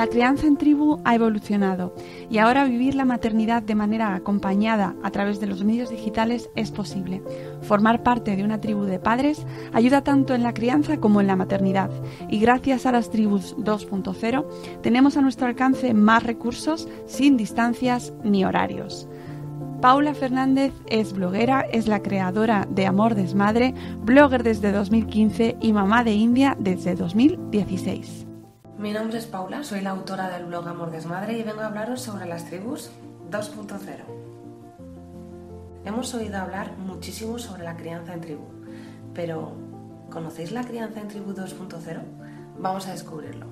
La crianza en tribu ha evolucionado y ahora vivir la maternidad de manera acompañada a través de los medios digitales es posible. Formar parte de una tribu de padres ayuda tanto en la crianza como en la maternidad y gracias a las tribus 2.0 tenemos a nuestro alcance más recursos sin distancias ni horarios. Paula Fernández es bloguera, es la creadora de Amor Desmadre, blogger desde 2015 y mamá de India desde 2016. Mi nombre es Paula, soy la autora del blog Amor Desmadre y vengo a hablaros sobre las tribus 2.0. Hemos oído hablar muchísimo sobre la crianza en tribu, pero ¿conocéis la crianza en tribu 2.0? Vamos a descubrirlo.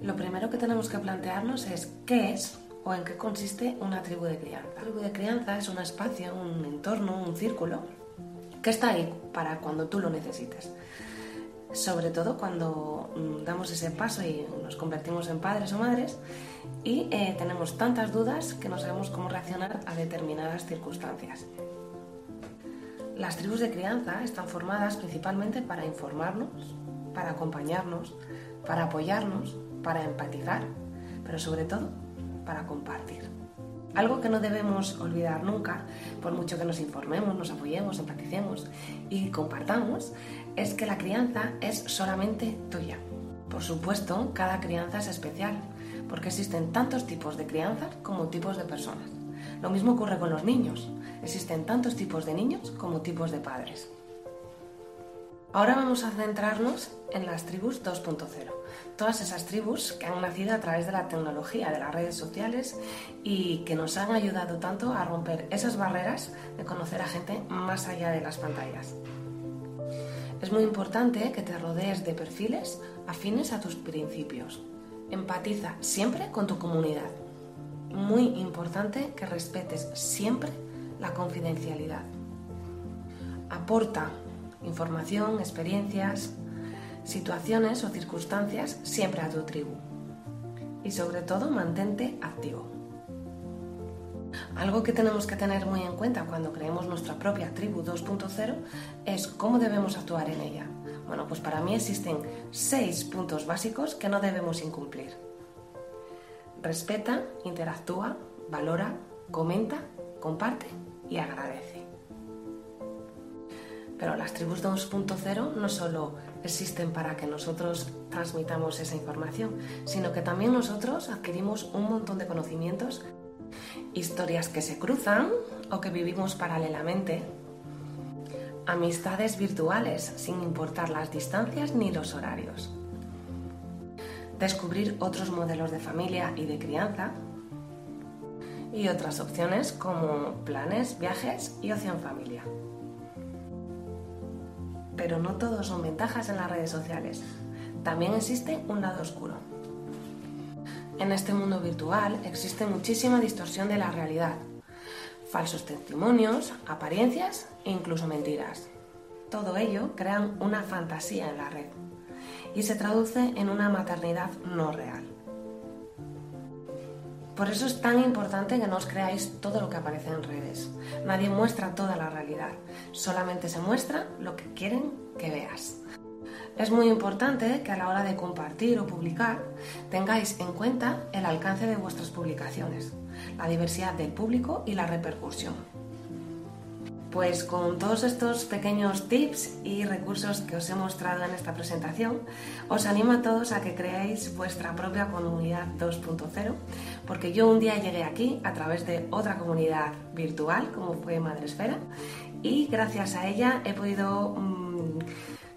Lo primero que tenemos que plantearnos es qué es o en qué consiste una tribu de crianza. Una tribu de crianza es un espacio, un entorno, un círculo que está ahí para cuando tú lo necesites sobre todo cuando mm, damos ese paso y nos convertimos en padres o madres y eh, tenemos tantas dudas que no sabemos cómo reaccionar a determinadas circunstancias. Las tribus de crianza están formadas principalmente para informarnos, para acompañarnos, para apoyarnos, para empatizar, pero sobre todo para compartir. Algo que no debemos olvidar nunca, por mucho que nos informemos, nos apoyemos, empaticemos y compartamos, es que la crianza es solamente tuya. Por supuesto, cada crianza es especial, porque existen tantos tipos de crianza como tipos de personas. Lo mismo ocurre con los niños. Existen tantos tipos de niños como tipos de padres. Ahora vamos a centrarnos en las tribus 2.0. Todas esas tribus que han nacido a través de la tecnología, de las redes sociales y que nos han ayudado tanto a romper esas barreras de conocer a gente más allá de las pantallas. Es muy importante que te rodees de perfiles afines a tus principios. Empatiza siempre con tu comunidad. Muy importante que respetes siempre la confidencialidad. Aporta información, experiencias, situaciones o circunstancias siempre a tu tribu. Y sobre todo mantente activo. Algo que tenemos que tener muy en cuenta cuando creemos nuestra propia tribu 2.0 es cómo debemos actuar en ella. Bueno, pues para mí existen seis puntos básicos que no debemos incumplir. Respeta, interactúa, valora, comenta, comparte y agradece. Pero las tribus 2.0 no solo existen para que nosotros transmitamos esa información, sino que también nosotros adquirimos un montón de conocimientos, historias que se cruzan o que vivimos paralelamente, amistades virtuales sin importar las distancias ni los horarios, descubrir otros modelos de familia y de crianza, y otras opciones como planes, viajes y ocio en familia pero no todos son ventajas en las redes sociales. También existe un lado oscuro. En este mundo virtual existe muchísima distorsión de la realidad, falsos testimonios, apariencias e incluso mentiras. todo ello crean una fantasía en la red y se traduce en una maternidad no real. Por eso es tan importante que no os creáis todo lo que aparece en redes. Nadie muestra toda la realidad, solamente se muestra lo que quieren que veas. Es muy importante que a la hora de compartir o publicar tengáis en cuenta el alcance de vuestras publicaciones, la diversidad del público y la repercusión. Pues con todos estos pequeños tips y recursos que os he mostrado en esta presentación, os animo a todos a que creéis vuestra propia comunidad 2.0, porque yo un día llegué aquí a través de otra comunidad virtual, como fue Madresfera, y gracias a ella he podido mmm,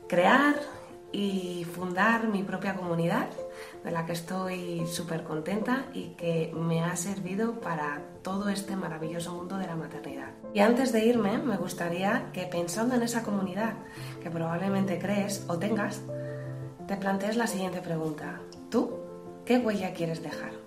crear y fundar mi propia comunidad, de la que estoy súper contenta y que me ha servido para todo este maravilloso mundo de la maternidad. Y antes de irme, me gustaría que pensando en esa comunidad que probablemente crees o tengas, te plantees la siguiente pregunta. ¿Tú qué huella quieres dejar?